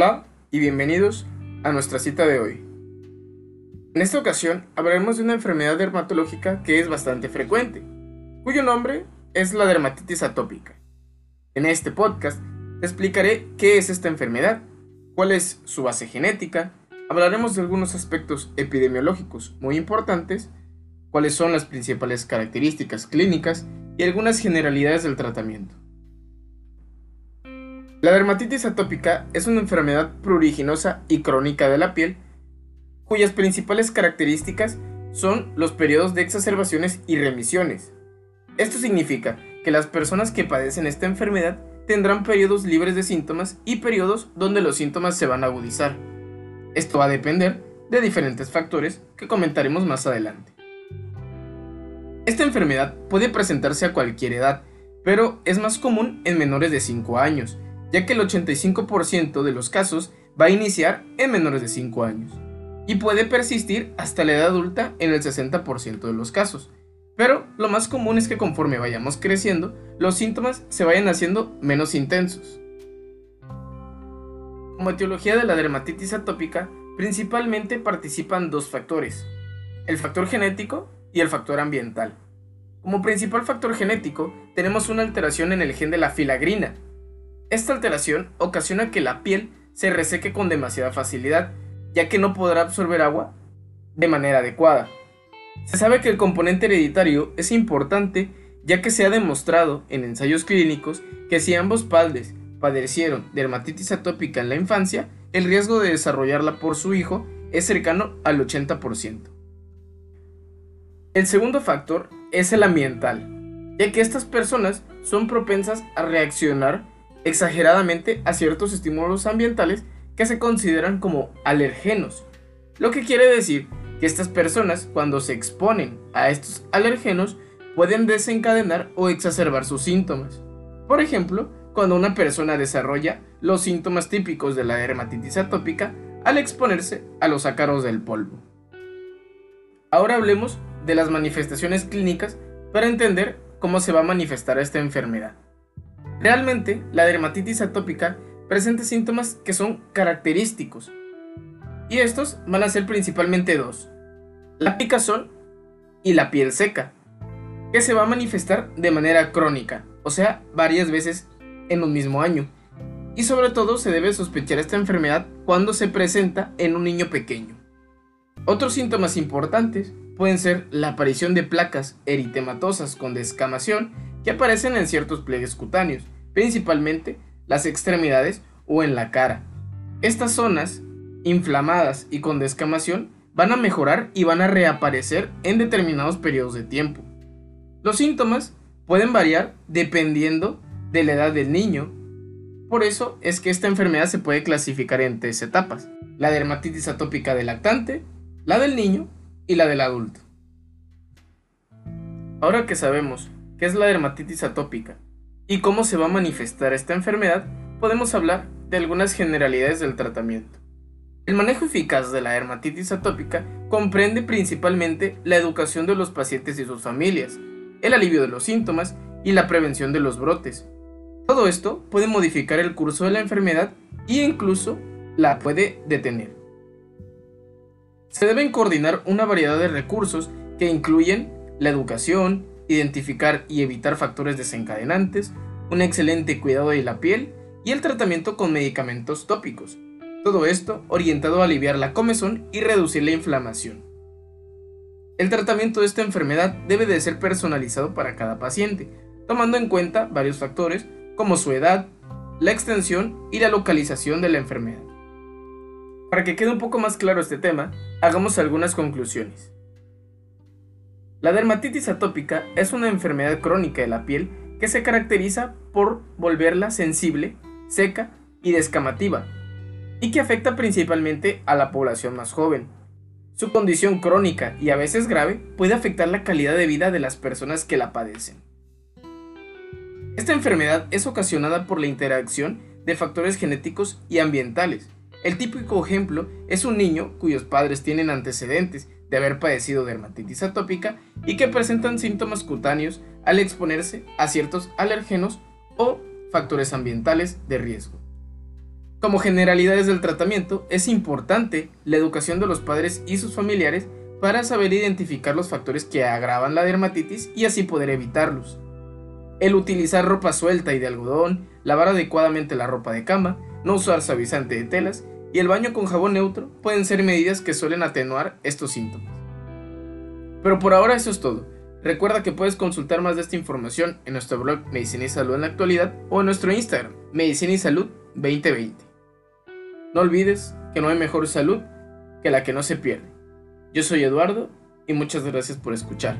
Hola y bienvenidos a nuestra cita de hoy. En esta ocasión hablaremos de una enfermedad dermatológica que es bastante frecuente, cuyo nombre es la dermatitis atópica. En este podcast explicaré qué es esta enfermedad, cuál es su base genética, hablaremos de algunos aspectos epidemiológicos muy importantes, cuáles son las principales características clínicas y algunas generalidades del tratamiento. La dermatitis atópica es una enfermedad pruriginosa y crónica de la piel, cuyas principales características son los periodos de exacerbaciones y remisiones. Esto significa que las personas que padecen esta enfermedad tendrán periodos libres de síntomas y periodos donde los síntomas se van a agudizar. Esto va a depender de diferentes factores que comentaremos más adelante. Esta enfermedad puede presentarse a cualquier edad, pero es más común en menores de 5 años, ya que el 85% de los casos va a iniciar en menores de 5 años y puede persistir hasta la edad adulta en el 60% de los casos. Pero lo más común es que conforme vayamos creciendo, los síntomas se vayan haciendo menos intensos. Como etiología de la dermatitis atópica, principalmente participan dos factores, el factor genético y el factor ambiental. Como principal factor genético, tenemos una alteración en el gen de la filagrina, esta alteración ocasiona que la piel se reseque con demasiada facilidad, ya que no podrá absorber agua de manera adecuada. Se sabe que el componente hereditario es importante ya que se ha demostrado en ensayos clínicos que si ambos padres padecieron dermatitis atópica en la infancia, el riesgo de desarrollarla por su hijo es cercano al 80%. El segundo factor es el ambiental, ya que estas personas son propensas a reaccionar exageradamente a ciertos estímulos ambientales que se consideran como alergenos, lo que quiere decir que estas personas cuando se exponen a estos alergenos pueden desencadenar o exacerbar sus síntomas. Por ejemplo, cuando una persona desarrolla los síntomas típicos de la dermatitis atópica al exponerse a los ácaros del polvo. Ahora hablemos de las manifestaciones clínicas para entender cómo se va a manifestar esta enfermedad. Realmente, la dermatitis atópica presenta síntomas que son característicos. Y estos van a ser principalmente dos. La picazón y la piel seca, que se va a manifestar de manera crónica, o sea, varias veces en un mismo año. Y sobre todo se debe sospechar esta enfermedad cuando se presenta en un niño pequeño. Otros síntomas importantes pueden ser la aparición de placas eritematosas con descamación que aparecen en ciertos pliegues cutáneos, principalmente las extremidades o en la cara. Estas zonas, inflamadas y con descamación, van a mejorar y van a reaparecer en determinados periodos de tiempo. Los síntomas pueden variar dependiendo de la edad del niño. Por eso es que esta enfermedad se puede clasificar en tres etapas. La dermatitis atópica del lactante, la del niño y la del adulto. Ahora que sabemos qué es la dermatitis atópica y cómo se va a manifestar esta enfermedad, podemos hablar de algunas generalidades del tratamiento. El manejo eficaz de la dermatitis atópica comprende principalmente la educación de los pacientes y sus familias, el alivio de los síntomas y la prevención de los brotes. Todo esto puede modificar el curso de la enfermedad e incluso la puede detener. Se deben coordinar una variedad de recursos que incluyen la educación, identificar y evitar factores desencadenantes, un excelente cuidado de la piel y el tratamiento con medicamentos tópicos. Todo esto orientado a aliviar la comezón y reducir la inflamación. El tratamiento de esta enfermedad debe de ser personalizado para cada paciente, tomando en cuenta varios factores como su edad, la extensión y la localización de la enfermedad. Para que quede un poco más claro este tema, hagamos algunas conclusiones. La dermatitis atópica es una enfermedad crónica de la piel que se caracteriza por volverla sensible, seca y descamativa, y que afecta principalmente a la población más joven. Su condición crónica y a veces grave puede afectar la calidad de vida de las personas que la padecen. Esta enfermedad es ocasionada por la interacción de factores genéticos y ambientales. El típico ejemplo es un niño cuyos padres tienen antecedentes de haber padecido dermatitis atópica y que presentan síntomas cutáneos al exponerse a ciertos alérgenos o factores ambientales de riesgo. Como generalidades del tratamiento, es importante la educación de los padres y sus familiares para saber identificar los factores que agravan la dermatitis y así poder evitarlos. El utilizar ropa suelta y de algodón, lavar adecuadamente la ropa de cama, no usar suavizante de telas y el baño con jabón neutro pueden ser medidas que suelen atenuar estos síntomas. Pero por ahora eso es todo. Recuerda que puedes consultar más de esta información en nuestro blog Medicina y Salud en la actualidad o en nuestro Instagram, Medicina y Salud 2020. No olvides que no hay mejor salud que la que no se pierde. Yo soy Eduardo y muchas gracias por escuchar.